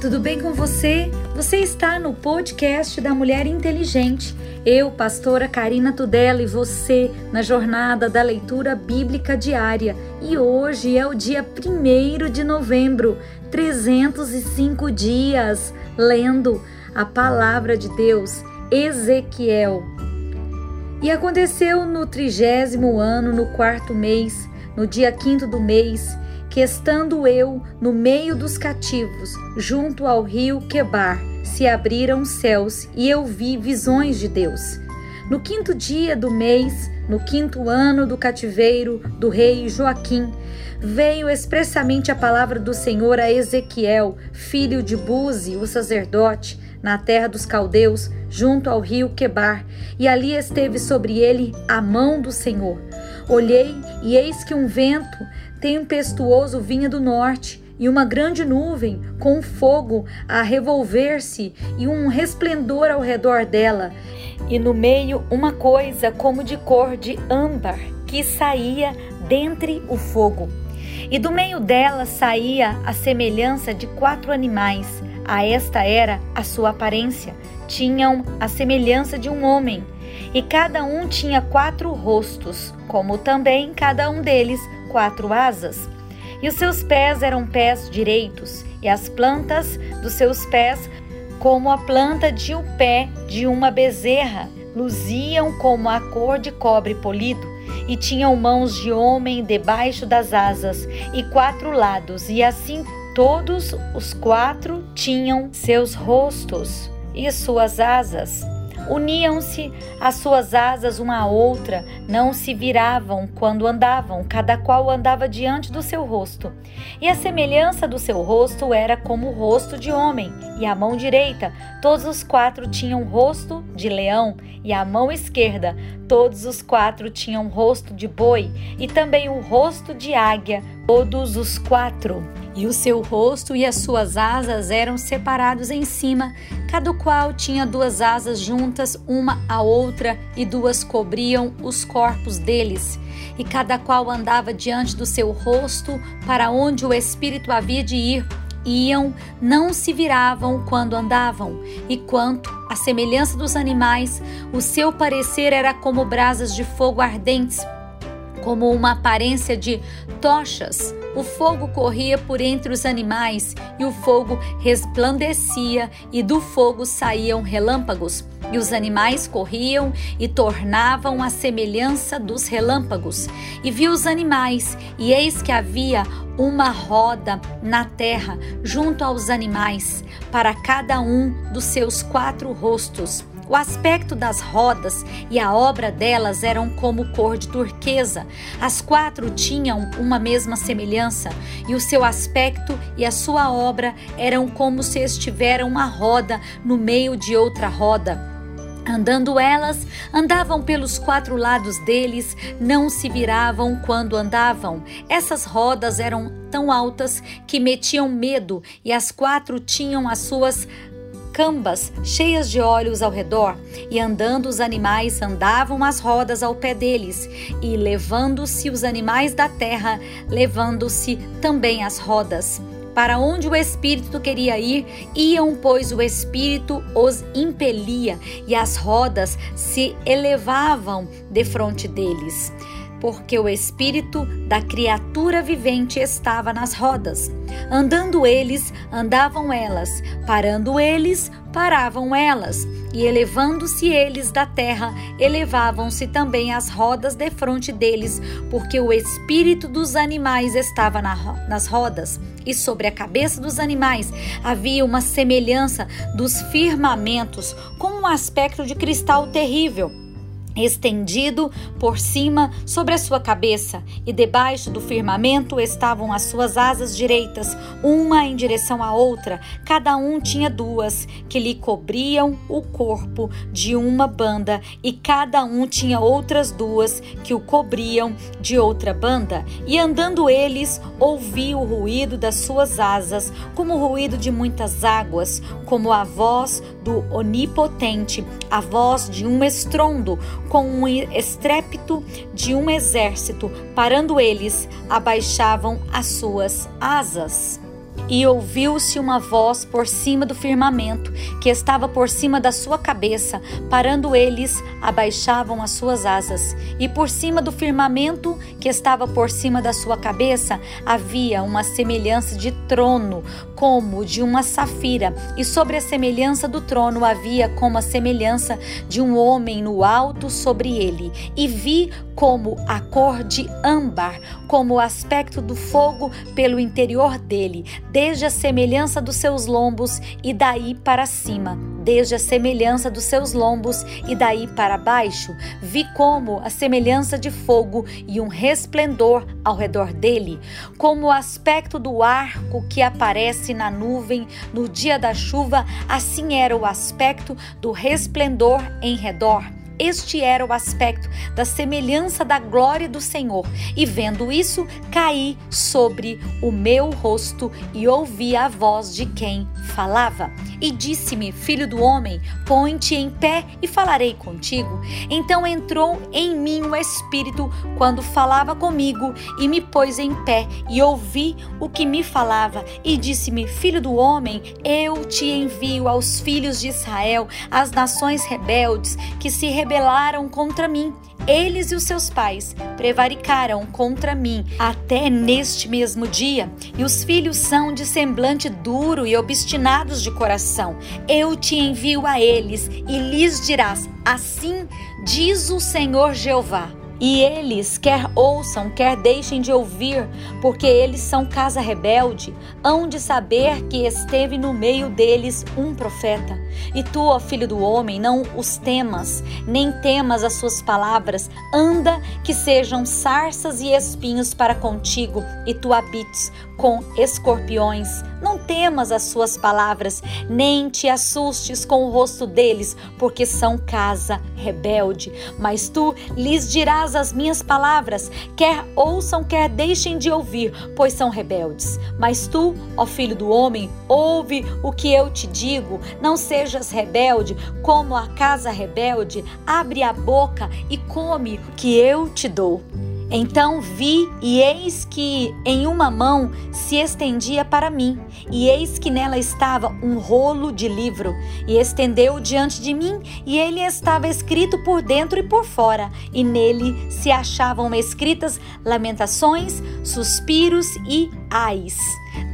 tudo bem com você? Você está no podcast da Mulher Inteligente. Eu, pastora Karina Tudela, e você na jornada da leitura bíblica diária. E hoje é o dia 1 de novembro, 305 dias, lendo a palavra de Deus, Ezequiel. E aconteceu no trigésimo ano, no quarto mês, no dia quinto do mês, que estando eu no meio dos cativos, junto ao rio Quebar, se abriram os céus e eu vi visões de Deus. No quinto dia do mês, no quinto ano do cativeiro do rei Joaquim, veio expressamente a palavra do Senhor a Ezequiel, filho de Buzi, o sacerdote, na terra dos caldeus, junto ao rio Quebar, e ali esteve sobre ele a mão do Senhor. Olhei e eis que um vento tempestuoso vinha do norte, e uma grande nuvem com fogo a revolver-se e um resplendor ao redor dela, e no meio uma coisa como de cor de âmbar que saía dentre o fogo. E do meio dela saía a semelhança de quatro animais. A esta era a sua aparência. Tinham a semelhança de um homem, e cada um tinha quatro rostos, como também cada um deles quatro asas. E os seus pés eram pés direitos, e as plantas dos seus pés, como a planta de um pé de uma bezerra, luziam como a cor de cobre polido, e tinham mãos de homem debaixo das asas, e quatro lados, e assim todos os quatro tinham seus rostos e suas asas Uniam-se as suas asas uma à outra, não se viravam quando andavam, cada qual andava diante do seu rosto. E a semelhança do seu rosto era como o rosto de homem, e a mão direita, todos os quatro tinham rosto de leão, e a mão esquerda, todos os quatro tinham rosto de boi, e também o rosto de águia, todos os quatro. E o seu rosto e as suas asas eram separados em cima, cada qual tinha duas asas juntas uma à outra, e duas cobriam os corpos deles. E cada qual andava diante do seu rosto para onde o espírito havia de ir. Iam, não se viravam quando andavam, e quanto à semelhança dos animais, o seu parecer era como brasas de fogo ardentes, como uma aparência de tochas o fogo corria por entre os animais e o fogo resplandecia, e do fogo saíam relâmpagos. E os animais corriam e tornavam a semelhança dos relâmpagos. E viu os animais, e eis que havia uma roda na terra junto aos animais, para cada um dos seus quatro rostos o aspecto das rodas e a obra delas eram como cor de turquesa. As quatro tinham uma mesma semelhança, e o seu aspecto e a sua obra eram como se estiveram uma roda no meio de outra roda. Andando elas, andavam pelos quatro lados deles, não se viravam quando andavam. Essas rodas eram tão altas que metiam medo, e as quatro tinham as suas cambas cheias de olhos ao redor, e andando os animais andavam as rodas ao pé deles, e levando-se os animais da terra, levando-se também as rodas. Para onde o Espírito queria ir, iam, pois o Espírito os impelia, e as rodas se elevavam defronte deles porque o espírito da criatura vivente estava nas rodas. Andando eles, andavam elas, parando eles, paravam elas, e elevando-se eles da terra, elevavam-se também as rodas defronte deles, porque o espírito dos animais estava na, nas rodas, e sobre a cabeça dos animais havia uma semelhança dos firmamentos, com um aspecto de cristal terrível estendido por cima sobre a sua cabeça, e debaixo do firmamento estavam as suas asas direitas, uma em direção à outra, cada um tinha duas, que lhe cobriam o corpo de uma banda, e cada um tinha outras duas que o cobriam de outra banda. E andando eles, ouvi o ruído das suas asas, como o ruído de muitas águas, como a voz do Onipotente, a voz de um estrondo, com um estrépito de um exército. Parando eles, abaixavam as suas asas. E ouviu-se uma voz por cima do firmamento, que estava por cima da sua cabeça. Parando eles, abaixavam as suas asas. E por cima do firmamento, que estava por cima da sua cabeça, havia uma semelhança de trono, como de uma safira. E sobre a semelhança do trono havia como a semelhança de um homem no alto sobre ele. E vi como a cor de âmbar, como o aspecto do fogo pelo interior dele, desde a semelhança dos seus lombos e daí para cima, desde a semelhança dos seus lombos e daí para baixo, vi como a semelhança de fogo e um resplendor ao redor dele, como o aspecto do arco que aparece na nuvem no dia da chuva, assim era o aspecto do resplendor em redor este era o aspecto da semelhança da glória do Senhor. E vendo isso, caí sobre o meu rosto e ouvi a voz de quem falava. E disse-me: Filho do homem, põe-te em pé e falarei contigo. Então entrou em mim o Espírito quando falava comigo e me pôs em pé e ouvi o que me falava. E disse-me: Filho do homem, eu te envio aos filhos de Israel, às nações rebeldes que se rebelaram rebelaram contra mim. Eles e os seus pais prevaricaram contra mim até neste mesmo dia, e os filhos são de semblante duro e obstinados de coração. Eu te envio a eles e lhes dirás: Assim diz o Senhor Jeová. E eles, quer ouçam, quer deixem de ouvir, porque eles são casa rebelde, hão de saber que esteve no meio deles um profeta. E tu, ó filho do homem, não os temas, nem temas as suas palavras, anda que sejam sarças e espinhos para contigo, e tu habites com escorpiões. Não temas as suas palavras, nem te assustes com o rosto deles, porque são casa rebelde. Mas tu lhes dirás as minhas palavras, quer ouçam, quer deixem de ouvir, pois são rebeldes. Mas tu, ó filho do homem, ouve o que eu te digo, não sejas rebelde como a casa rebelde, abre a boca e come o que eu te dou. Então vi, e eis que em uma mão se estendia para mim, e eis que nela estava um rolo de livro, e estendeu diante de mim, e ele estava escrito por dentro e por fora, e nele se achavam escritas lamentações, suspiros e ais.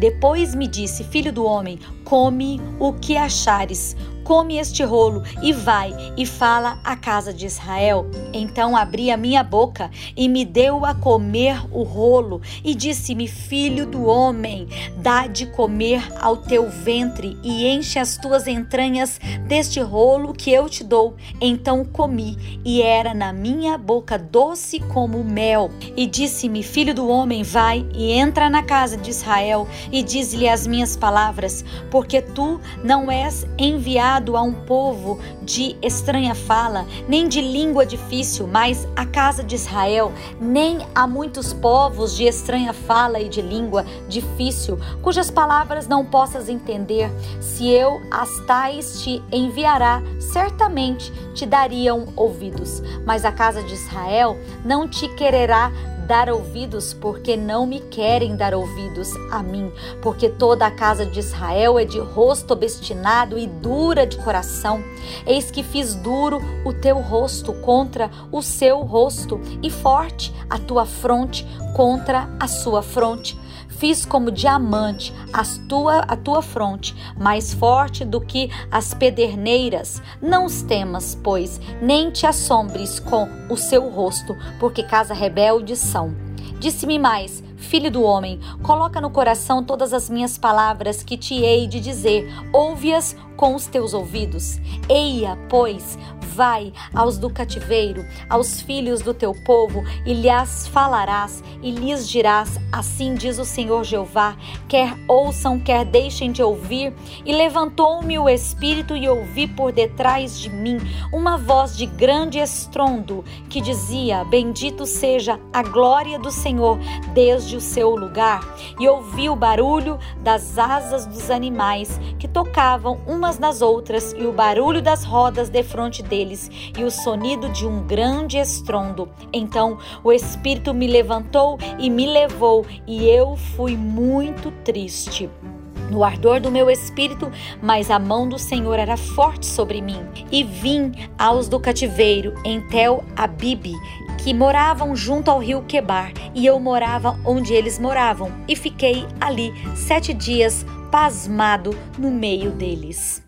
Depois me disse: Filho do homem, come o que achares, come este rolo e vai e fala à casa de Israel. Então abri a minha boca e me deu a comer o rolo e disse-me: Filho do homem, dá de comer ao teu ventre e enche as tuas entranhas deste rolo que eu te dou. Então comi e era na minha boca doce como mel. E disse-me: Filho do homem, vai e entra na casa de Israel e diz-lhe as minhas palavras, porque tu não és enviado a um povo de estranha fala, nem de língua difícil, mas a casa de Israel, nem a muitos povos de estranha fala e de língua difícil, cujas palavras não possas entender. Se eu as tais te enviará, certamente te dariam ouvidos. Mas a casa de Israel não te quererá dar ouvidos, porque não me querem dar ouvidos a mim, porque toda a casa de Israel é de rosto obstinado e dura de coração. Eis que fiz duro o teu rosto contra o seu rosto, e forte a tua fronte contra a sua fronte Fiz como diamante as tua, a tua fronte, mais forte do que as pederneiras. Não os temas, pois, nem te assombres com o seu rosto, porque casa rebelde são. Disse-me mais: Filho do homem, coloca no coração todas as minhas palavras que te hei de dizer, ouve-as com os teus ouvidos. Eia, pois, vai aos do cativeiro, aos filhos do teu povo, e lhes falarás, e lhes dirás: Assim diz o Senhor Jeová: quer ouçam, quer deixem de ouvir. E levantou-me o espírito, e ouvi por detrás de mim uma voz de grande estrondo que dizia: Bendito seja a glória do Senhor, desde o seu lugar e ouvi o barulho das asas dos animais que tocavam umas nas outras e o barulho das rodas defronte deles e o sonido de um grande estrondo. Então o Espírito me levantou e me levou e eu fui muito triste no ardor do meu espírito, mas a mão do Senhor era forte sobre mim. E vim aos do cativeiro em Tel Abibe, que moravam junto ao rio Quebar, e eu morava onde eles moravam, e fiquei ali sete dias pasmado no meio deles.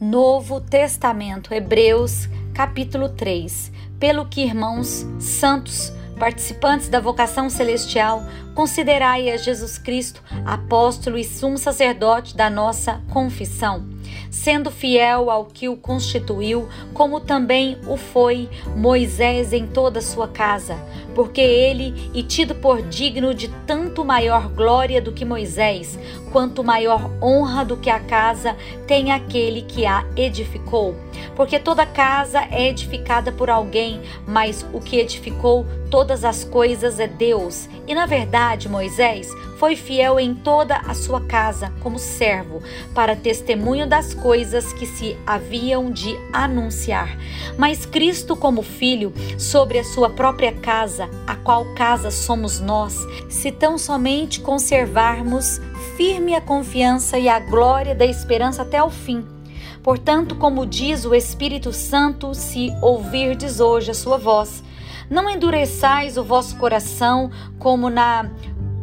Novo Testamento, Hebreus, capítulo 3. Pelo que, irmãos santos, participantes da vocação celestial, considerai a Jesus Cristo, apóstolo e sumo sacerdote da nossa confissão sendo fiel ao que o constituiu, como também o foi Moisés em toda a sua casa, porque ele, e tido por digno de tanto maior glória do que Moisés, quanto maior honra do que a casa, tem aquele que a edificou. Porque toda casa é edificada por alguém, mas o que edificou todas as coisas é Deus. E na verdade, Moisés foi fiel em toda a sua casa como servo, para testemunho das coisas que se haviam de anunciar. Mas Cristo, como filho, sobre a sua própria casa, a qual casa somos nós, se tão somente conservarmos firme a confiança e a glória da esperança até o fim. Portanto, como diz o Espírito Santo, se ouvirdes hoje a sua voz, não endureçais o vosso coração como na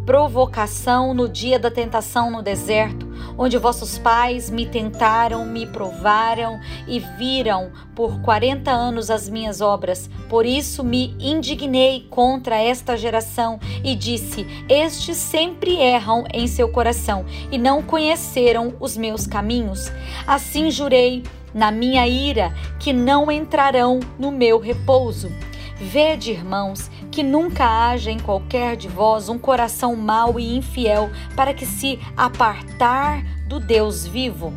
provocação no dia da tentação no deserto, onde vossos pais me tentaram, me provaram e viram por quarenta anos as minhas obras. Por isso me indignei contra esta geração e disse: Estes sempre erram em seu coração e não conheceram os meus caminhos. Assim jurei na minha ira que não entrarão no meu repouso. Vede, irmãos, que nunca haja em qualquer de vós um coração mau e infiel para que se apartar do Deus vivo.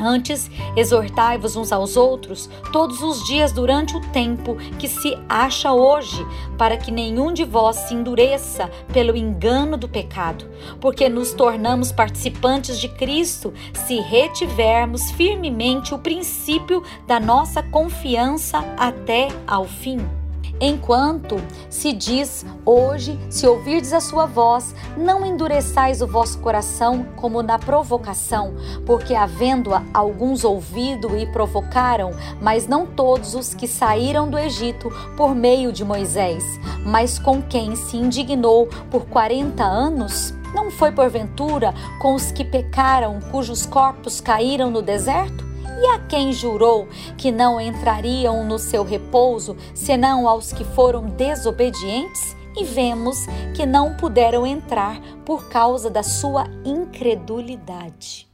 Antes, exortai-vos uns aos outros todos os dias durante o tempo que se acha hoje, para que nenhum de vós se endureça pelo engano do pecado, porque nos tornamos participantes de Cristo se retivermos firmemente o princípio da nossa confiança até ao fim. Enquanto se diz hoje, se ouvirdes a sua voz, não endureçais o vosso coração como na provocação, porque havendo-a alguns ouvido e provocaram, mas não todos os que saíram do Egito por meio de Moisés, mas com quem se indignou por quarenta anos? Não foi porventura com os que pecaram, cujos corpos caíram no deserto? E a quem jurou que não entrariam no seu repouso, senão aos que foram desobedientes? E vemos que não puderam entrar por causa da sua incredulidade.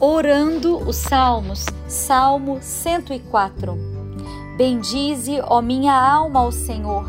Orando os Salmos, Salmo 104. Bendize, ó minha alma, ao Senhor.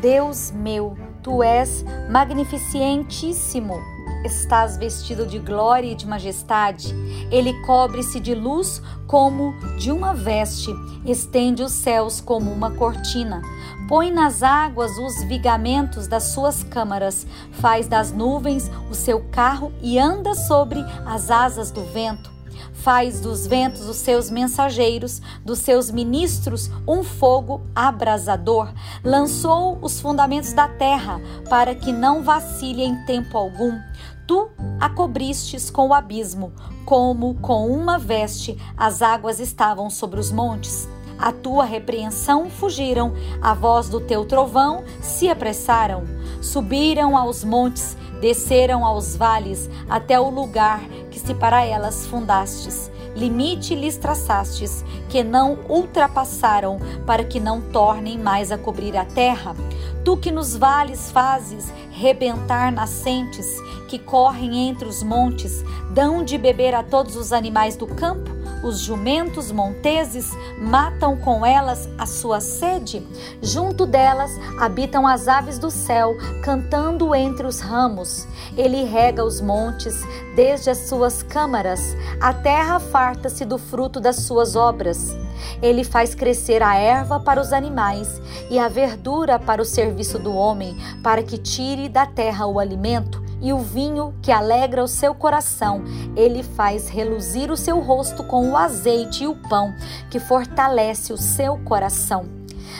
Deus meu, tu és magnificentíssimo. Estás vestido de glória e de majestade. Ele cobre-se de luz como de uma veste, estende os céus como uma cortina. Põe nas águas os vigamentos das suas câmaras, faz das nuvens o seu carro e anda sobre as asas do vento. Faz dos ventos os seus mensageiros, dos seus ministros um fogo abrasador. Lançou os fundamentos da terra para que não vacile em tempo algum. Tu a cobristes com o abismo, como com uma veste as águas estavam sobre os montes. A tua repreensão fugiram, a voz do teu trovão se apressaram. Subiram aos montes, desceram aos vales, até o lugar que se para elas fundastes. Limite lhes traçastes, que não ultrapassaram, para que não tornem mais a cobrir a terra. Tu que nos vales fazes rebentar nascentes, que correm entre os montes dão de beber a todos os animais do campo? Os jumentos monteses matam com elas a sua sede? Junto delas habitam as aves do céu, cantando entre os ramos. Ele rega os montes desde as suas câmaras, a terra farta-se do fruto das suas obras. Ele faz crescer a erva para os animais e a verdura para o serviço do homem, para que tire da terra o alimento e o vinho que alegra o seu coração. Ele faz reluzir o seu rosto com o azeite e o pão que fortalece o seu coração.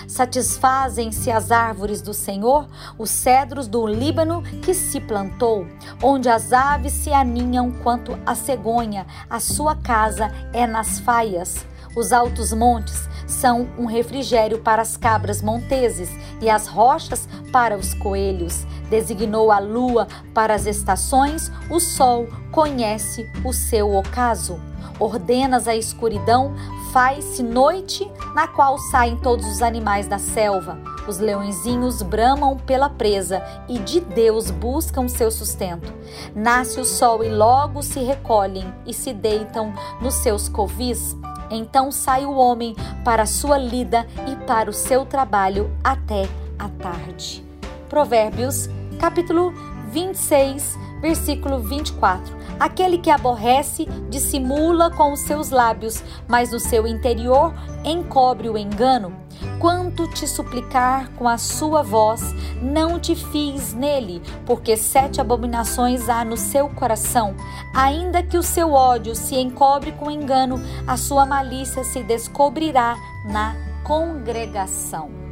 Satisfazem-se as árvores do Senhor, os cedros do Líbano que se plantou, onde as aves se aninham quanto a cegonha, a sua casa é nas faias. Os altos montes são um refrigério para as cabras monteses e as rochas para os coelhos. Designou a lua para as estações, o sol conhece o seu ocaso. Ordenas a escuridão, faz-se noite, na qual saem todos os animais da selva. Os leõezinhos bramam pela presa e de Deus buscam seu sustento. Nasce o sol e logo se recolhem e se deitam nos seus covis. Então sai o homem para a sua lida e para o seu trabalho até a tarde. Provérbios, capítulo 26, versículo 24. Aquele que aborrece dissimula com os seus lábios, mas no seu interior encobre o engano. Quanto te suplicar com a sua voz, não te fies nele, porque sete abominações há no seu coração. Ainda que o seu ódio se encobre com engano, a sua malícia se descobrirá na congregação.